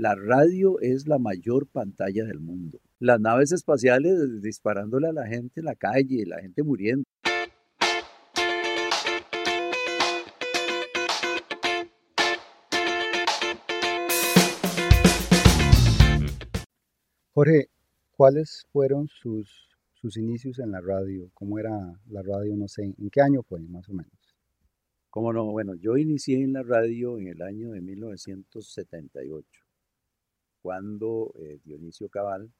La radio es la mayor pantalla del mundo. Las naves espaciales disparándole a la gente en la calle, la gente muriendo. Jorge, ¿cuáles fueron sus, sus inicios en la radio? ¿Cómo era la radio? No sé, ¿en qué año fue más o menos? ¿Cómo no? Bueno, yo inicié en la radio en el año de 1978, cuando eh, Dionisio Cabal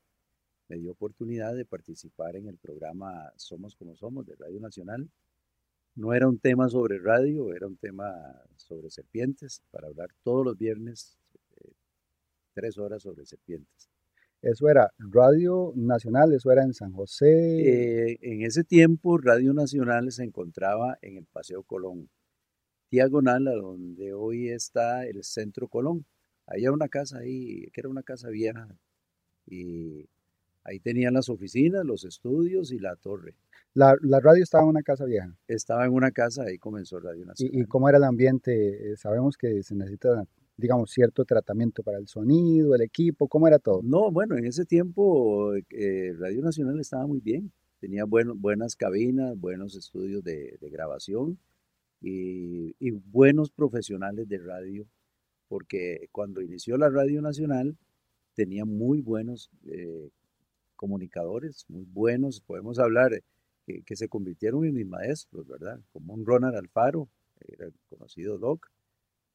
me dio oportunidad de participar en el programa Somos como Somos de Radio Nacional. No era un tema sobre radio, era un tema sobre serpientes, para hablar todos los viernes eh, tres horas sobre serpientes. Eso era Radio Nacional, eso era en San José. Eh, en ese tiempo Radio Nacional se encontraba en el Paseo Colón, diagonal a donde hoy está el Centro Colón. Había una casa ahí, que era una casa vieja, y ahí tenían las oficinas, los estudios y la torre. La, la radio estaba en una casa vieja. Estaba en una casa, ahí comenzó Radio Nacional. ¿Y, y cómo era el ambiente? Eh, sabemos que se necesita digamos, cierto tratamiento para el sonido, el equipo? ¿Cómo era todo? No, bueno, en ese tiempo eh, Radio Nacional estaba muy bien. Tenía buenas cabinas, buenos estudios de, grabación y, buenos profesionales de radio, porque cuando inició la Radio Nacional tenía muy buenos eh, comunicadores, muy buenos, podemos hablar, eh, que se convirtieron en mis maestros, ¿verdad? Como un Ronald Alfaro, era el conocido Doc,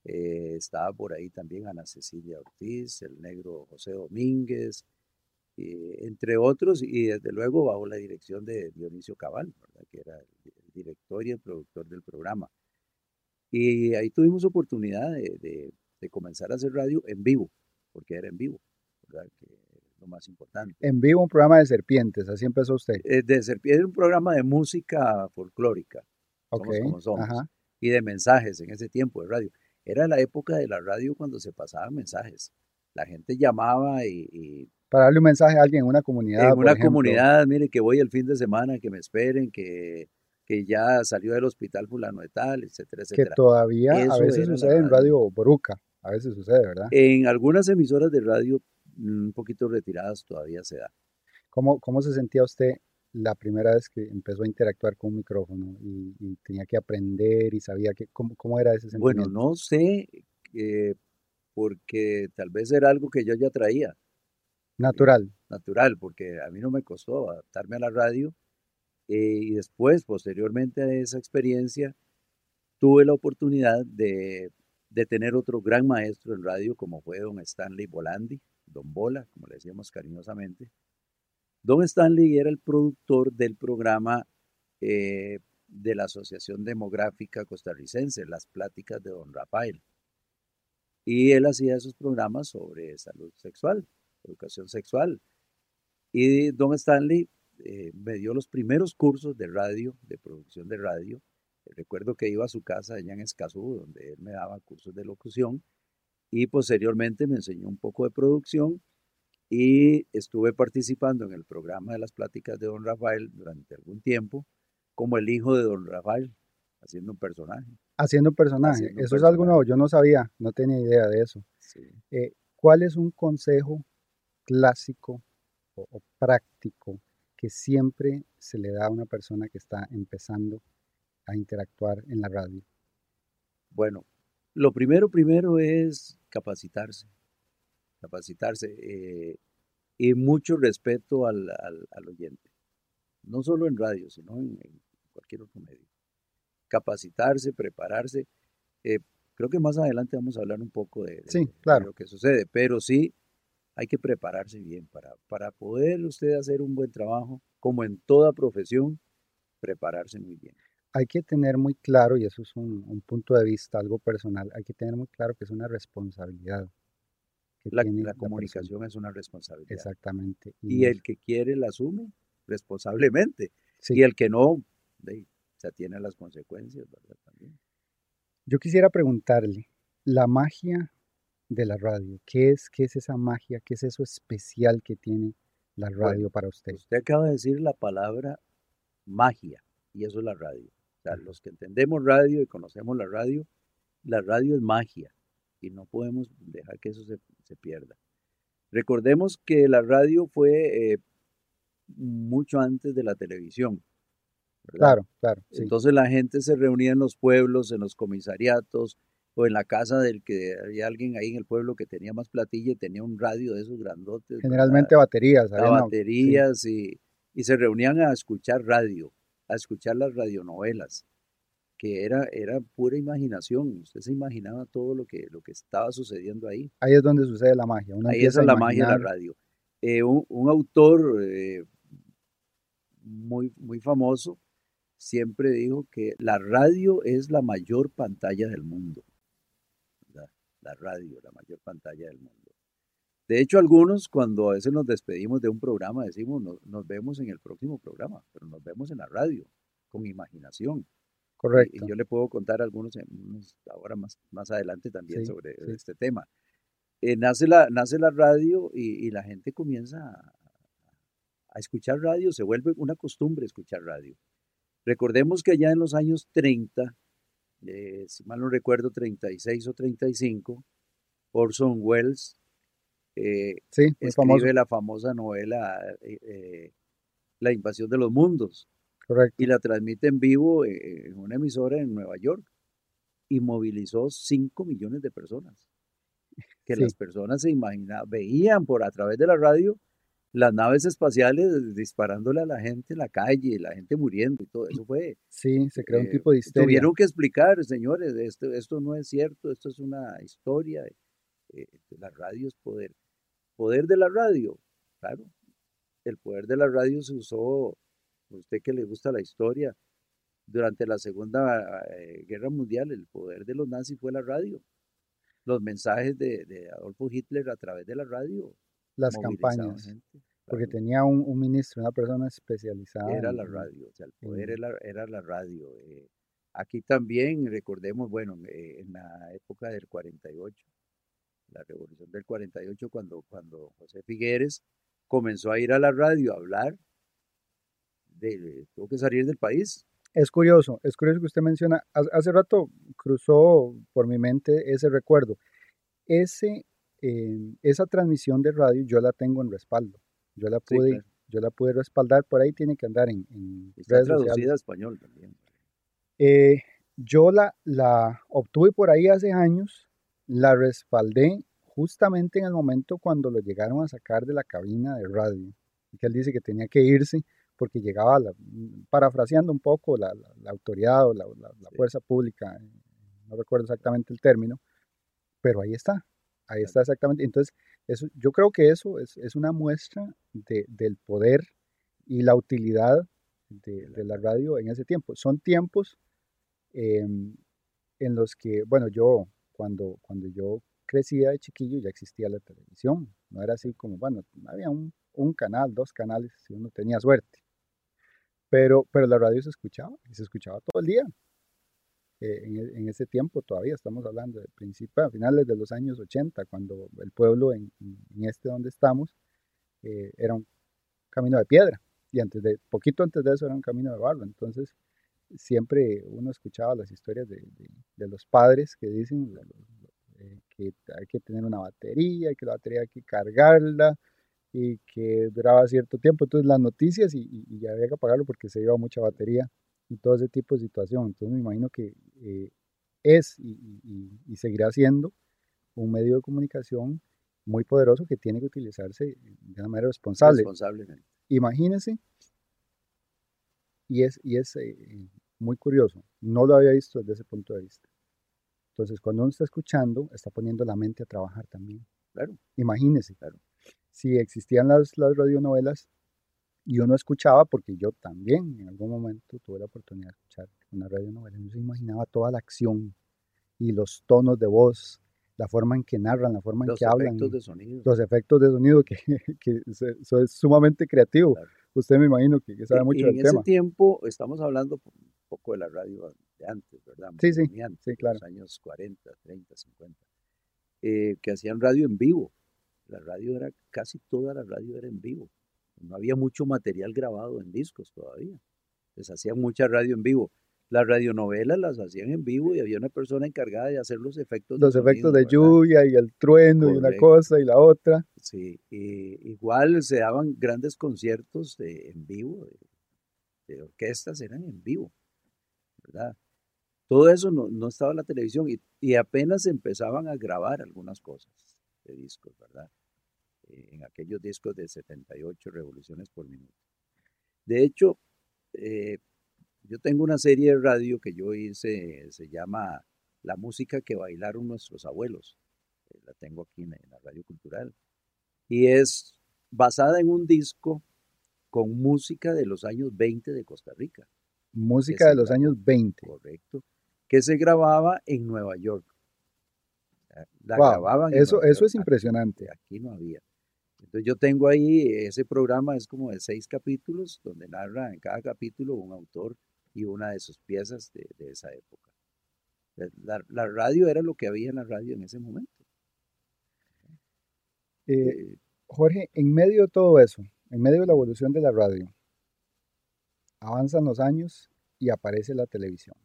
eh, estaba por ahí también Ana Cecilia Ortiz, el negro José Domínguez, entre otros, y desde luego bajo la dirección de Dionisio Cabal, que era el, director y el productor del programa. Y ahí tuvimos oportunidad de, comenzar a hacer radio en vivo, porque era en vivo, ¿verdad? que es lo más importante. En vivo un programa de serpientes, así empezó usted. Eh, de serpientes, un programa de música folclórica, como somos, y de mensajes en ese tiempo de radio. Era la época de la radio cuando se pasaban mensajes. La gente llamaba y... Para darle un mensaje a alguien en una comunidad. En una comunidad, mire, que voy el fin de semana, que me esperen, que, que ya salió del hospital fulano de tal, etcétera, etcétera. Que todavía a veces sucede en Radio Boruca, a veces sucede, ¿verdad? En algunas emisoras de radio un poquito retiradas todavía se da. ¿Cómo, cómo se sentía usted la primera vez que empezó a interactuar con un micrófono y, tenía que aprender y sabía que, cómo, cómo era ese Bueno, sentimiento? no sé, eh, porque tal vez era algo que yo ya traía. Eh, natural. natural, porque a mí no me costó adaptarme a la radio. Eh, y después, posteriormente a esa experiencia, tuve la oportunidad de, de tener otro gran maestro en radio, como fue don Stanley Bolandi, don Bola, como le decíamos cariñosamente, Don Stanley era el productor del programa eh, de la Asociación Demográfica Costarricense, Las Pláticas de Don Rafael. Y él hacía esos programas sobre salud sexual, educación sexual. Y Don Stanley eh, me dio los primeros cursos de radio, de producción de radio. Recuerdo que iba a su casa allá en Escazú, donde él me daba cursos de locución. Y posteriormente me enseñó un poco de producción y estuve participando en el programa de las pláticas de don Rafael durante algún tiempo como el hijo de don Rafael, haciendo un personaje. Haciendo un personaje, eso es algo nuevo, yo no sabía, no tenía idea de eso. Eh, ¿Cuál es un consejo clásico o, práctico que siempre se le da a una persona que está empezando a interactuar en la radio? Bueno, lo primero, primero es capacitarse capacitarse eh, y mucho respeto al, al, oyente, no solo en radio, sino en, cualquier otro medio. Capacitarse, prepararse. Eh, creo que más adelante vamos a hablar un poco de, claro. lo que sucede, pero sí hay que prepararse bien para, para poder usted hacer un buen trabajo, como en toda profesión, prepararse muy bien hay que tener muy claro, y eso es un, un, punto de vista, algo personal, hay que tener muy claro que es una responsabilidad la, comunicación es una responsabilidad. Exactamente. Y, el que quiere la asume responsablemente. Y el que no, se atiene a las consecuencias, ¿verdad? También. Yo quisiera preguntarle, la magia de la radio, ¿qué es, qué es esa magia? ¿Qué es eso especial que tiene la radio para usted? Usted acaba de decir la palabra magia, y eso es la radio. O sea, los que entendemos radio y conocemos la radio, la radio es magia y no podemos dejar que eso se, pierda. Recordemos que la radio fue eh, mucho antes de la televisión. Claro, claro. Entonces la gente se reunía en los pueblos, en los comisariatos o en la casa del que había alguien ahí en el pueblo que tenía más platilla y tenía un radio de esos grandotes. Generalmente baterías. baterías y, y se reunían a escuchar radio, a escuchar las radionovelas que era, era pura imaginación. Usted se imaginaba todo lo que, lo que estaba sucediendo ahí. Ahí es donde sucede la magia. ahí es la magia de la radio. Eh, un, autor eh, muy, muy famoso siempre dijo que la radio es la mayor pantalla del mundo. La radio, la mayor pantalla del mundo. De hecho, algunos cuando a veces nos despedimos de un programa decimos nos vemos en el próximo programa, pero nos vemos en la radio, con imaginación. Correcto. Y, yo le puedo contar algunos, ahora más, más adelante también sobre este tema. Eh, nace, la, nace la radio y, la gente comienza a, escuchar radio, se vuelve una costumbre escuchar radio. Recordemos que allá en los años 30, eh, si mal no recuerdo, 36 o 35, Orson Welles eh, escribe la famosa novela La invasión de los mundos. Y la transmite en vivo eh, en una emisora en Nueva York. Y movilizó 5 millones de personas. Que las personas se imaginaban, veían por a través de la radio las naves espaciales disparándole a la gente en la calle, la gente muriendo y todo eso fue. Sí, se creó un eh, tipo de histeria. Tuvieron que explicar, señores, esto, esto no es cierto, esto es una historia. Eh, la radio es poder. Poder de la radio, claro. El poder de la radio se usó usted que le gusta la historia, durante la Segunda eh, Guerra Mundial el poder de los nazis fue la radio. Los mensajes de, Adolfo Hitler a través de la radio. Las campañas. porque tenía un, ministro, una persona especializada. Era la radio, o sea, el poder era, la radio. Eh. aquí también, recordemos, bueno, eh, en la época del 48, la revolución del 48, cuando, cuando José Figueres comenzó a ir a la radio a hablar de, tuvo que salir del país. Es curioso, es curioso que usted menciona, hace rato cruzó por mi mente ese recuerdo. Ese, eh, esa transmisión de radio yo la tengo en respaldo. Yo la pude, yo la pude respaldar, por ahí tiene que andar en, en Está traducida a español también. Eh, yo la, la obtuve por ahí hace años, la respaldé justamente en el momento cuando lo llegaron a sacar de la cabina de radio. Que él dice que tenía que irse porque llegaba, parafraseando un poco, la, autoridad o la, fuerza pública, no recuerdo exactamente el término, pero ahí está, ahí está exactamente. Entonces, eso, yo creo que eso es, una muestra del poder y la utilidad de, la radio en ese tiempo. Son tiempos em, en los que, bueno, yo cuando, cuando yo crecía de chiquillo ya existía la televisión, no era así como, bueno, había un, un canal, dos canales, si uno tenía suerte. Pero, pero la radio se escuchaba y se escuchaba todo el día. Eh, en, ese tiempo todavía estamos hablando de principios, a finales de los años 80, cuando el pueblo en, este donde estamos eh, era un camino de piedra y antes de, poquito antes de eso era un camino de barro. Entonces siempre uno escuchaba las historias de, los padres que dicen eh, que hay que tener una batería, que la batería hay que cargarla, y que duraba cierto tiempo. Entonces las noticias y, y, había que apagarlo porque se iba mucha batería y todo ese tipo de situación. Entonces me imagino que eh, es y, y, seguirá siendo un medio de comunicación muy poderoso que tiene que utilizarse de una manera responsable. Responsablemente. Imagínense, y es, y es eh, muy curioso, no lo había visto desde ese punto de vista. Entonces, cuando uno está escuchando, está poniendo la mente a trabajar también. Claro. Imagínese. Claro si existían las, las radionovelas y uno escuchaba, porque yo también en algún momento tuve la oportunidad de escuchar una radionovela, uno se imaginaba toda la acción y los tonos de voz, la forma en que narran, la forma en que hablan. Los efectos de sonido. Los efectos de sonido, que, que eso es sumamente creativo. Usted me imagino que, sabe mucho del tema. En ese tiempo, estamos hablando un poco de la radio de antes, ¿verdad? Sí, sí, sí, claro. Los años 40, 30, 50, que hacían radio en vivo. La radio era, casi toda la radio era en vivo. No había mucho material grabado en discos todavía. Les hacían mucha radio en vivo. Las radionovelas las hacían en vivo y había una persona encargada de hacer los efectos. Los efectos de lluvia y el trueno y una cosa y la otra. Sí, y igual se daban grandes conciertos en vivo, de, orquestas eran en vivo, ¿verdad? Todo eso no, estaba en la televisión y, y, apenas empezaban a grabar algunas cosas de discos, ¿verdad? Eh, en aquellos discos de 78 revoluciones por minuto. De hecho, eh, yo tengo una serie de radio que yo hice, se llama La música que bailaron nuestros abuelos. Eh, la tengo aquí en, la radio cultural. Y es basada en un disco con música de los años 20 de Costa Rica. Música de los años 20. Correcto. Que se grababa en Nueva York. La grababan. Eso, eso es impresionante. Aquí no había. Entonces yo tengo ahí, ese programa es como de seis capítulos, donde narra en cada capítulo un autor y una de sus piezas de, esa época. La, radio era lo que había en la radio en ese momento. Eh, eh, Jorge, en medio de todo eso, en medio de la evolución de la radio, avanzan los años y aparece la televisión.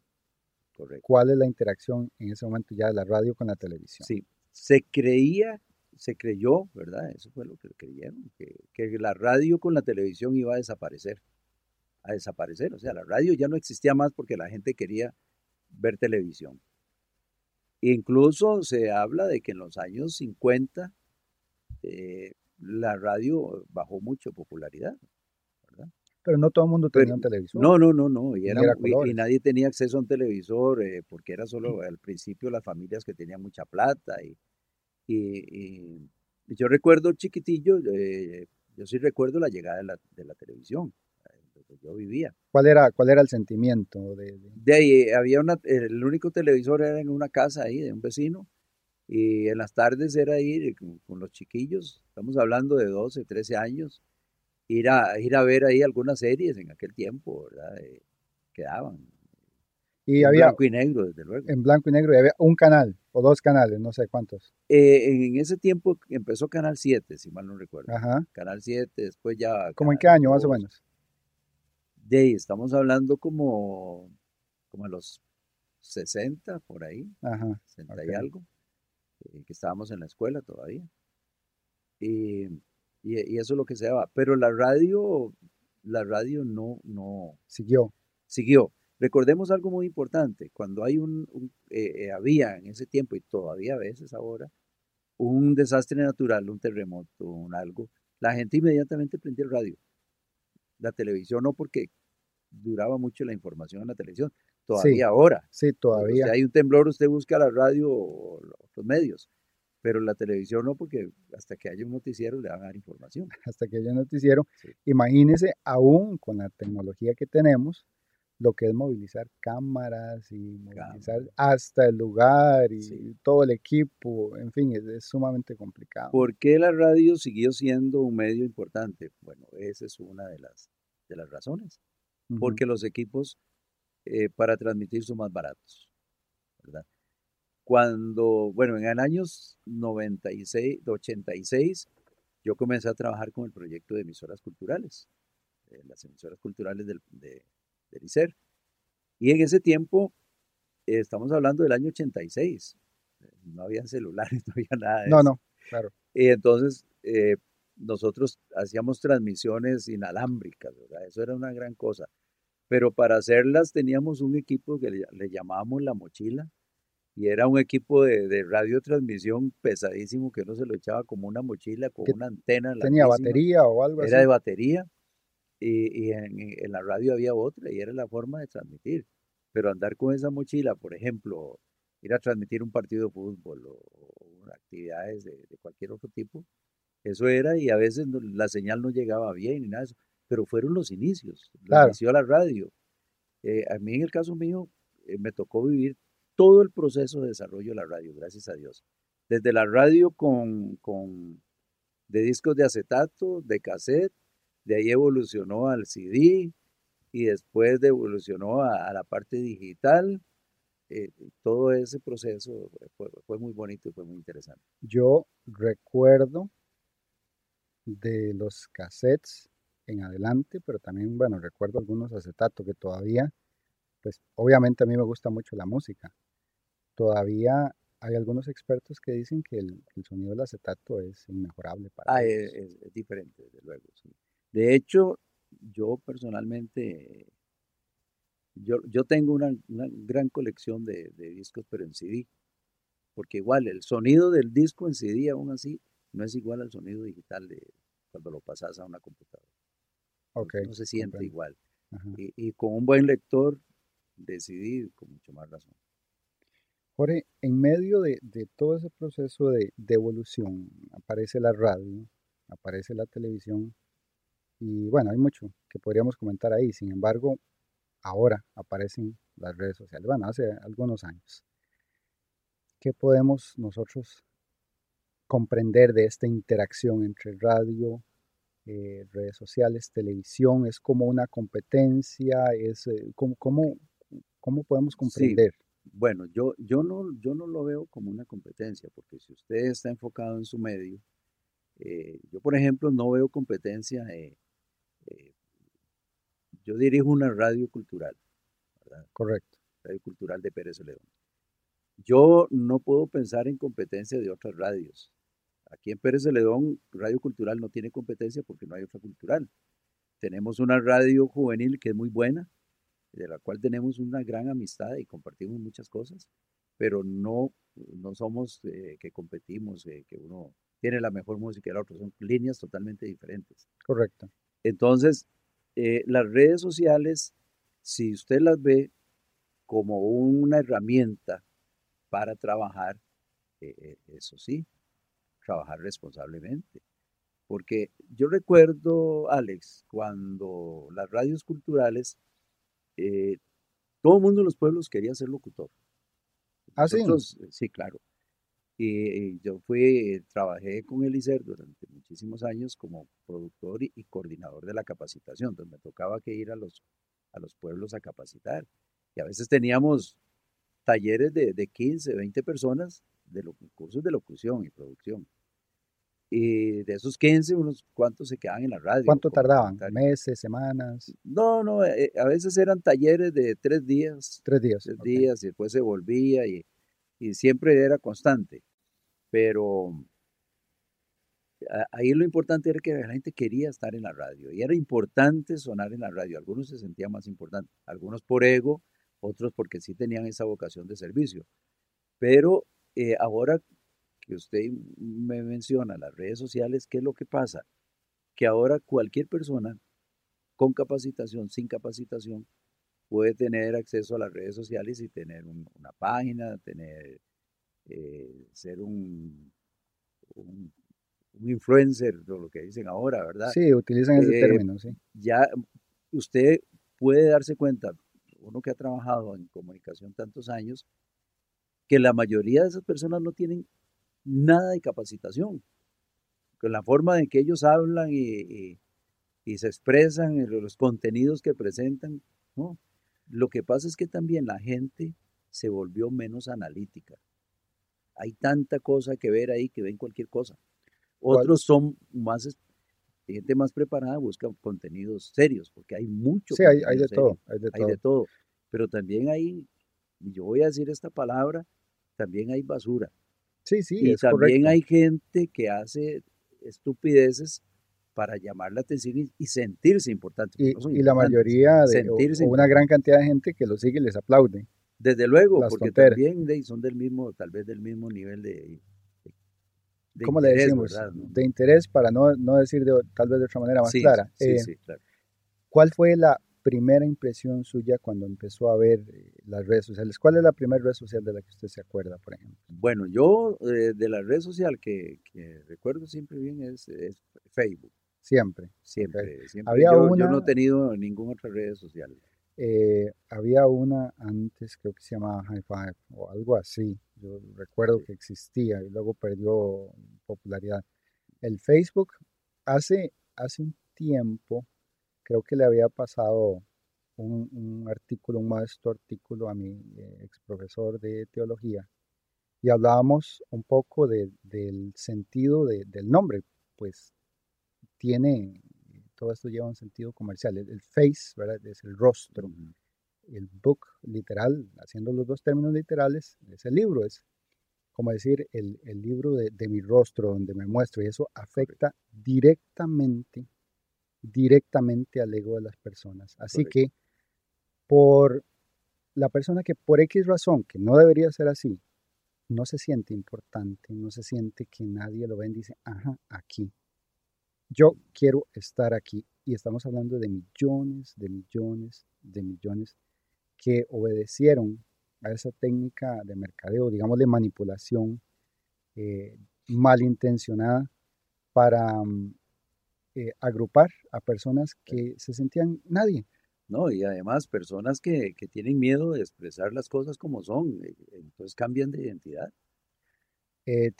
Correcto. ¿Cuál es la interacción en ese momento ya de la radio con la televisión? Sí, se creía, se creyó, ¿verdad? Eso fue lo que creyeron, que, que la radio con la televisión iba a desaparecer a desaparecer. O sea, la radio ya no existía más porque la gente quería ver televisión. Incluso se habla de que en los años 50 eh, la radio bajó mucho popularidad. ¿verdad? Pero no todo el mundo tenía un televisor. No, no, no, no. Y, era, y, nadie tenía acceso a un televisor eh, porque era solo al principio las familias que tenían mucha plata. Y, y yo recuerdo chiquitillo, eh, yo sí recuerdo la llegada de la, de la televisión yo vivía. ¿Cuál era, cuál era el sentimiento? De, de... ahí, había una, el único televisor era en una casa ahí de un vecino y en las tardes era ir con, los chiquillos, estamos hablando de 12, 13 años, ir a, ir a ver ahí algunas series en aquel tiempo, ¿verdad? Eh, quedaban. Y en blanco y negro, desde luego. En blanco y negro, y había un canal o dos canales, no sé cuántos. Eh, en ese tiempo empezó Canal 7, si mal no recuerdo. Ajá. Canal 7, después ya... ¿Cómo en qué año más o menos? De estamos hablando como, como a los 60, por ahí, Ajá, 60 y algo, eh, que estábamos en la escuela todavía. Y, y, eso es lo que se daba. Pero la radio, la radio no, no... Siguió. Siguió. Recordemos algo muy importante. Cuando hay un, eh, eh, había en ese tiempo y todavía a veces ahora, un desastre natural, un terremoto, un algo, la gente inmediatamente prendía el radio. La televisión no, porque duraba mucho la información en la televisión. Todavía ahora. Sí, todavía. Si hay un temblor, usted busca la radio o los medios. Pero la televisión no, porque hasta que haya un noticiero le van a dar información. Hasta que haya un noticiero. Imagínese, aún con la tecnología que tenemos, lo que es movilizar cámaras y movilizar hasta el lugar y todo el equipo, en fin, es, sumamente complicado. ¿Por qué la radio siguió siendo un medio importante? Bueno, esa es una de las, de las razones porque los equipos eh, para transmitir son más baratos, ¿verdad? Cuando, bueno, en el año 96, 86, yo comencé a trabajar con el proyecto de emisoras culturales, eh, las emisoras culturales del, de, del ICER. Y en ese tiempo, eh, estamos hablando del año 86, no había celulares, no había nada de no, No, claro. Y entonces, nosotros hacíamos transmisiones inalámbricas, ¿verdad? Eso era una gran cosa. Pero para hacerlas teníamos un equipo que le, llamábamos la mochila y era un equipo de, de, radiotransmisión pesadísimo que uno se lo echaba como una mochila con una antena. ¿Tenía batería o algo así? Era de batería y, y en, en, la radio había otra y era la forma de transmitir. Pero andar con esa mochila, por ejemplo, ir a transmitir un partido de fútbol o, actividades de, de, cualquier otro tipo, eso era y a veces la señal no llegaba bien ni nada de eso pero fueron los inicios, la inició la radio. Eh, a mí en el caso mío eh, me tocó vivir todo el proceso de desarrollo de la radio, gracias a Dios. Desde la radio con, con de discos de acetato, de cassette, de ahí evolucionó al CD y después evolucionó a, la parte digital. Eh, todo ese proceso fue, fue, muy bonito y fue muy interesante. Yo recuerdo de los cassettes en adelante, pero también, bueno, recuerdo algunos acetatos que todavía pues obviamente a mí me gusta mucho la música. Todavía hay algunos expertos que dicen que el, sonido del acetato es inmejorable para ah, es, es, diferente, desde luego. De hecho, yo personalmente, yo, yo tengo una, gran colección de, de, discos, pero en CD, porque igual el sonido del disco en CD aún así no es igual al sonido digital de cuando lo pasas a una computadora. Okay, no se siente igual. Y, y, con un buen lector decidir con mucho más razón. Jorge, en medio de, todo ese proceso de, evolución, aparece la radio, aparece la televisión, y bueno, hay mucho que podríamos comentar ahí. Sin embargo, ahora aparecen las redes sociales, bueno, hace algunos años. ¿Qué podemos nosotros comprender de esta interacción entre radio, eh, redes sociales, televisión? ¿Es como una competencia? ¿Es, eh, como, cómo, ¿Cómo podemos comprender? Bueno, yo, yo, no, yo no lo veo como una competencia, porque si usted está enfocado en su medio, eh, yo por ejemplo no veo competencia, eh, yo dirijo una radio cultural, Correcto. Radio Cultural de Pérez León. Yo no puedo pensar en competencia de otras radios. Aquí en Pérez León, Radio Cultural no tiene competencia porque no hay otra cultural. Tenemos una radio juvenil que es muy buena, de la cual tenemos una gran amistad y compartimos muchas cosas, pero no, no somos eh, que competimos, eh, que uno tiene la mejor música y el otro, son líneas totalmente diferentes. Correcto. Entonces, eh, las redes sociales, si usted las ve como una herramienta para trabajar, eso sí, trabajar responsablemente. Porque yo recuerdo, Alex, cuando las radios culturales eh, todo el mundo en los pueblos quería ser locutor. ¿Ah, sí? Eh, sí, claro. Y, yo fui, trabajé con Elicer durante muchísimos años como productor y, coordinador de la capacitación, donde me tocaba que ir a los, a los pueblos a capacitar. Y a veces teníamos talleres de, de 15, 20 personas de cursos de locución y producción. Y de esos 15, unos cuantos se quedaban en la radio. ¿Cuánto tardaban? ¿Meses, semanas? No, no, eh, a veces eran talleres de tres días. Tres días. Tres días y después se volvía y, y siempre era constante. Pero ahí lo importante era que la gente quería estar en la radio y era importante sonar en la radio. Algunos se sentían más importantes, algunos por ego, otros porque sí tenían esa vocación de servicio. Pero eh, ahora que usted me menciona, las redes sociales, ¿qué es lo que pasa? Que ahora cualquier persona con capacitación, sin capacitación, puede tener acceso a las redes sociales y tener una página, tener, eh, ser un, un, influencer, lo que dicen ahora, ¿verdad? Sí, utilizan ese eh, término, sí. Ya usted puede darse cuenta, uno que ha trabajado en comunicación tantos años, que la mayoría de esas personas no tienen nada de capacitación. Con la forma en que ellos hablan y, se expresan, los contenidos que presentan, ¿no? Lo que pasa es que también la gente se volvió menos analítica. Hay tanta cosa que ver ahí que ven cualquier cosa. Otros son más, gente más preparada busca contenidos serios, porque hay mucho. Sí, hay, de todo, hay, de, hay de todo. Pero también hay, y yo voy a decir esta palabra, también hay basura. Sí, sí, y también hay gente que hace estupideces para llamar la atención y, sentirse importante. Y, la mayoría, de, o, una gran cantidad de gente que lo sigue y les aplaude. Desde luego, porque también son del mismo, tal vez del mismo nivel de, de ¿Cómo le decimos? De interés, para no, no decir de, tal vez de otra manera más clara. Sí, eh, sí, claro. ¿Cuál fue la primera impresión suya cuando empezó a ver eh, las redes sociales? ¿Cuál es la primera red social de la que usted se acuerda, por ejemplo? Bueno, yo eh, de la red social que, recuerdo siempre bien es, Facebook. Siempre. Siempre. siempre. yo, no he tenido ninguna otra red social. Eh, había una antes, creo que se llamaba High Five o algo así. Yo recuerdo que existía y luego perdió popularidad. El Facebook hace, hace un tiempo creo que le había pasado un, artículo, un modesto artículo a mi eh, ex profesor de teología y hablábamos un poco del sentido del nombre, pues tiene, todo esto lleva un sentido comercial, el, face, ¿verdad? Es el rostro. el book literal, haciendo los dos términos literales, es el libro, es como decir el, libro de, mi rostro donde me muestro y eso afecta directamente, directamente al ego de las personas. Así que por la persona que por X razón, que no debería ser así, no se siente importante, no se siente que nadie lo ve y dice, ajá, aquí. Yo quiero estar aquí. Y estamos hablando de millones, de millones, de millones que obedecieron a esa técnica de mercadeo, digamos de manipulación eh, malintencionada para mm, eh, agrupar a personas que se sentían nadie. No, y además personas que, tienen miedo de expresar las cosas como son, eh, entonces cambian de identidad.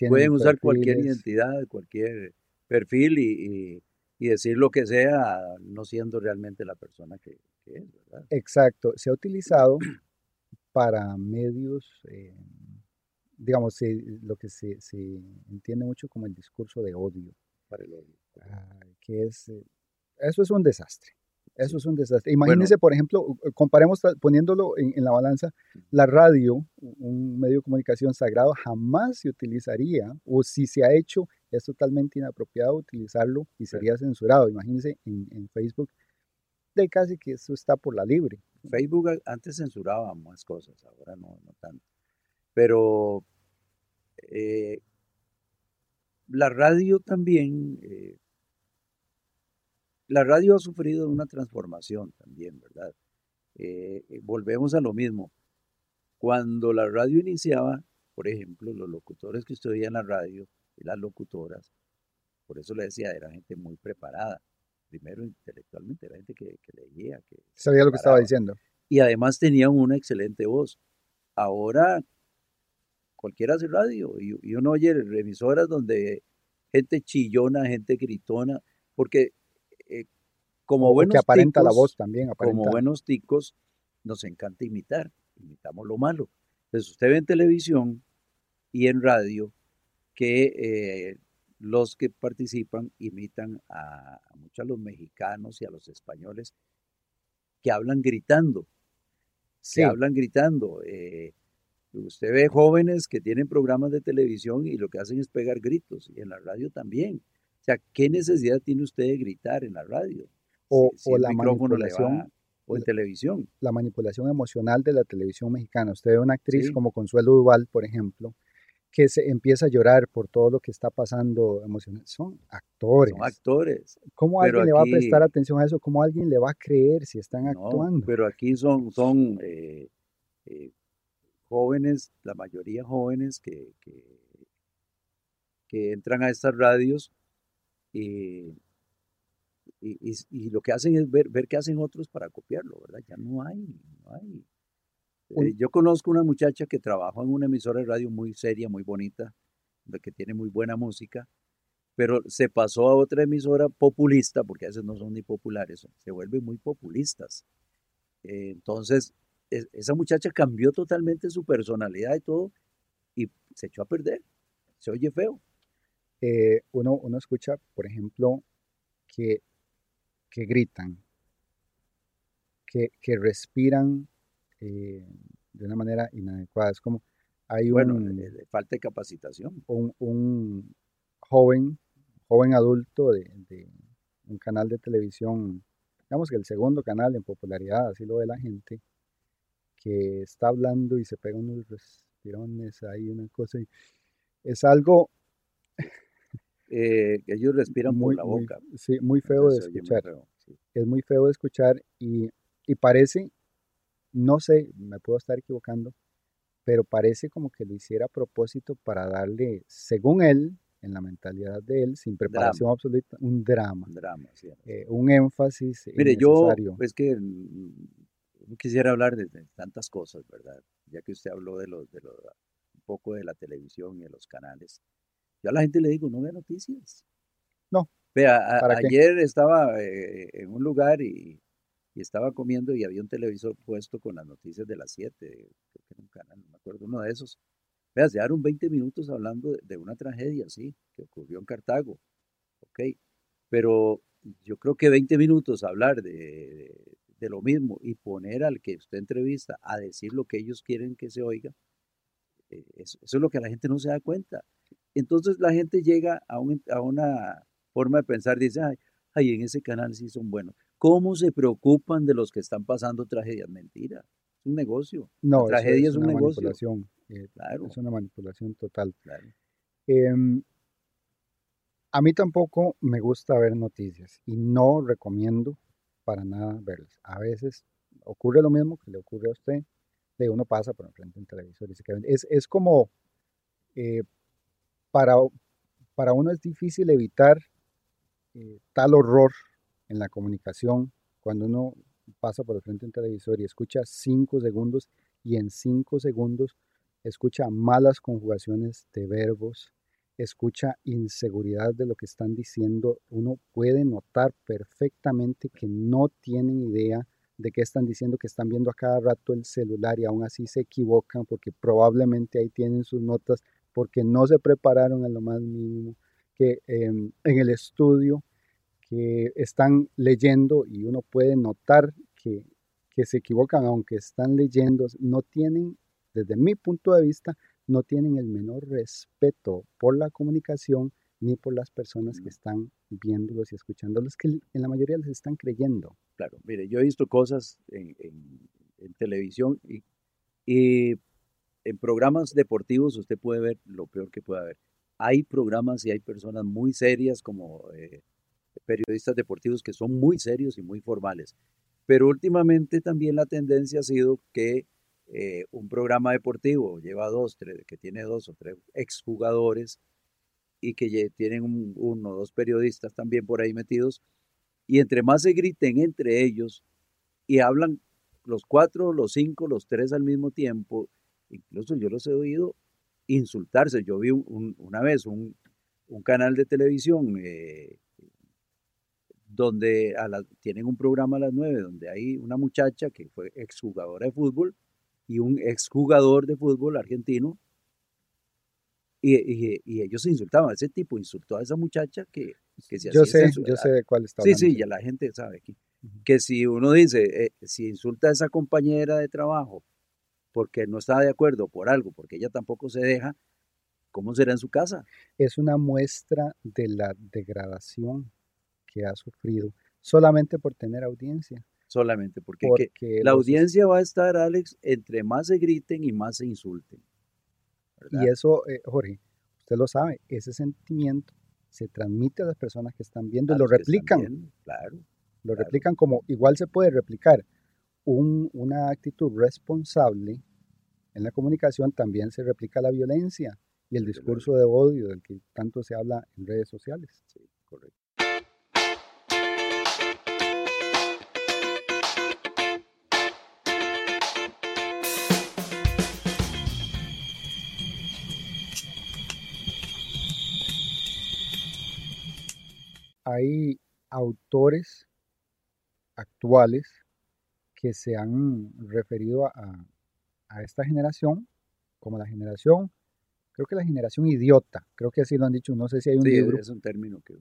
Pueden usar cualquier identidad, cualquier perfil y, decir lo que sea, no siendo realmente la persona que, que es, ¿verdad? Exacto, se ha utilizado para medios, eh, digamos, lo que se, entiende mucho como el discurso de odio. Para el odio. que es, eh, eso es un desastre. Eso es un desastre. Imagínense, por ejemplo, comparemos poniéndolo en, la balanza, la radio, un medio de comunicación sagrado, jamás se utilizaría, o si se ha hecho, es totalmente inapropiado utilizarlo y sería censurado. Imagínense en, en Facebook, de casi que eso está por la libre. Facebook antes censuraba más cosas, ahora no, no tanto. Pero eh, la radio también, eh, la radio ha sufrido una transformación también, ¿verdad? Eh, volvemos a lo mismo. Cuando la radio iniciaba, por ejemplo, los locutores que estudian la radio y las locutoras, por eso le decía, era gente muy preparada primero intelectualmente, era gente que, leía, que sabía lo que estaba diciendo. Y además tenían una excelente voz. Ahora cualquiera hace radio y, uno oye remisoras donde gente chillona, gente gritona, porque eh, como buenos aparenta la voz también, como buenos ticos, nos encanta imitar, imitamos lo malo. Entonces usted ve en televisión y en radio que eh, los que participan imitan a, muchos a los mexicanos y a los españoles que hablan gritando, se hablan gritando. Eh, usted ve jóvenes que tienen programas de televisión y lo que hacen es pegar gritos, y en la radio también. O sea, ¿qué necesidad tiene usted de gritar en la radio? O, la manipulación. o en televisión. La manipulación emocional de la televisión mexicana. Usted ve una actriz como Consuelo Duval, por ejemplo, que se empieza a llorar por todo lo que está pasando emocional. Son actores. Son actores. ¿Cómo alguien le va a prestar atención a eso? ¿Cómo alguien le va a creer si están actuando? Pero aquí son, son eh, eh, jóvenes, la mayoría jóvenes que, que, entran a estas radios y, y, lo que hacen es ver, ver qué hacen otros para copiarlo, ¿verdad? Ya no hay, no hay. Eh, yo conozco una muchacha que trabajó en una emisora de radio muy seria, muy bonita, que tiene muy buena música, pero se pasó a otra emisora populista, porque a veces no son ni populares, se vuelven muy populistas. Eh, entonces, esa muchacha cambió totalmente su personalidad y todo, y se echó a perder. Se oye feo. Eh, uno, uno escucha, por ejemplo, que, que gritan, que, que respiran eh, de una manera inadecuada. Es como hay bueno, un, falta de capacitación. Un, joven, joven adulto de, un canal de televisión, digamos que el segundo canal en popularidad, así lo ve la gente, que está hablando y se pega unos respirones ahí, una cosa. Y es algo... Eh, ellos respiran muy, por la boca. sí, muy feo de escuchar. Es muy feo de escuchar y, y parece no sé, me puedo estar equivocando, pero parece como que lo hiciera a propósito para darle, según él, en la mentalidad de él, sin preparación absoluta, un drama. Un drama, eh, un énfasis. Mire, yo es que no quisiera hablar de, tantas cosas, ¿verdad? Ya que usted habló de los, de un poco de la televisión y de los canales. Yo a la gente le digo, no ve noticias. No. Vea, ayer estaba eh, en un lugar y y estaba comiendo y había un televisor puesto con las noticias de las 7, creo que era un canal, no me acuerdo, uno de esos. Veas, llevaron 20 minutos hablando de, una tragedia, sí, que ocurrió en Cartago, ok, pero yo creo que 20 minutos hablar de, de lo mismo y poner al que usted entrevista a decir lo que ellos quieren que se oiga, eh, eso, es lo que la gente no se da cuenta. Entonces la gente llega a, a una forma de pensar, dice, ay, ay, en ese canal sí son buenos. ¿Cómo se preocupan de los que están pasando tragedias? Mentira, es un negocio. No, la tragedia es, una un negocio. manipulación. Eh, claro. Es una manipulación total. Claro. Em, a mí tampoco me gusta ver noticias y no recomiendo para nada verlas. A veces ocurre lo mismo que le ocurre a usted, de uno pasa por enfrente de un televisor y se queda. Es, es como, eh, para, para uno es difícil evitar eh, tal horror en la comunicación cuando uno pasa por el frente de un televisor y escucha cinco segundos y en cinco segundos escucha malas conjugaciones de verbos, escucha inseguridad de lo que están diciendo, uno puede notar perfectamente que no tienen idea de qué están diciendo, que están viendo a cada rato el celular y aún así se equivocan porque probablemente ahí tienen sus notas porque no se prepararon en lo más mínimo, que em, en el estudio que están leyendo y uno puede notar que, que se equivocan aunque están leyendo, no tienen, desde mi punto de vista, no tienen el menor respeto por la comunicación ni por las personas que están viéndolos y escuchándolos, que en la mayoría les están creyendo. Claro, mire, yo he visto cosas en, televisión y, y, en programas deportivos usted puede ver lo peor que puede haber. Hay programas y hay personas muy serias como eh, periodistas deportivos que son muy serios y muy formales. Pero últimamente también la tendencia ha sido que eh, un programa deportivo lleva dos, tres, que tiene dos o tres exjugadores y que tienen uno o dos periodistas también por ahí metidos, y entre más se griten entre ellos y hablan los cuatro, los cinco, los tres al mismo tiempo, incluso yo los he oído insultarse. Yo vi una vez un, canal de televisión eh, donde tienen un programa a las nueve, donde hay una muchacha que fue exjugadora de fútbol y un exjugador de fútbol argentino. Y, ellos se insultaban. Ese tipo insultó a esa muchacha que, que se yo sé, Yo sé de cuál está Sí, sí, ya la gente sabe aquí. Que si uno dice, eh, si insulta a esa compañera de trabajo porque no está de acuerdo por algo, porque ella tampoco se deja, ¿cómo será en su casa? Es una muestra de la degradación que ha sufrido solamente por tener audiencia solamente, porque, la audiencia va a estar, Alex, entre más se griten y más se insulten. Y eso, eh, Jorge, usted lo sabe, ese sentimiento se transmite a las personas que están viendo y lo replican. claro. Lo replican como igual se puede replicar una actitud responsable en la comunicación, también se replica la violencia y el discurso de odio del que tanto se habla en redes sociales. Sí, correcto. Hay autores actuales que se han referido a, esta generación como la generación, creo que la generación idiota, creo que así lo han dicho, no sé si hay un sí, libro. es un término que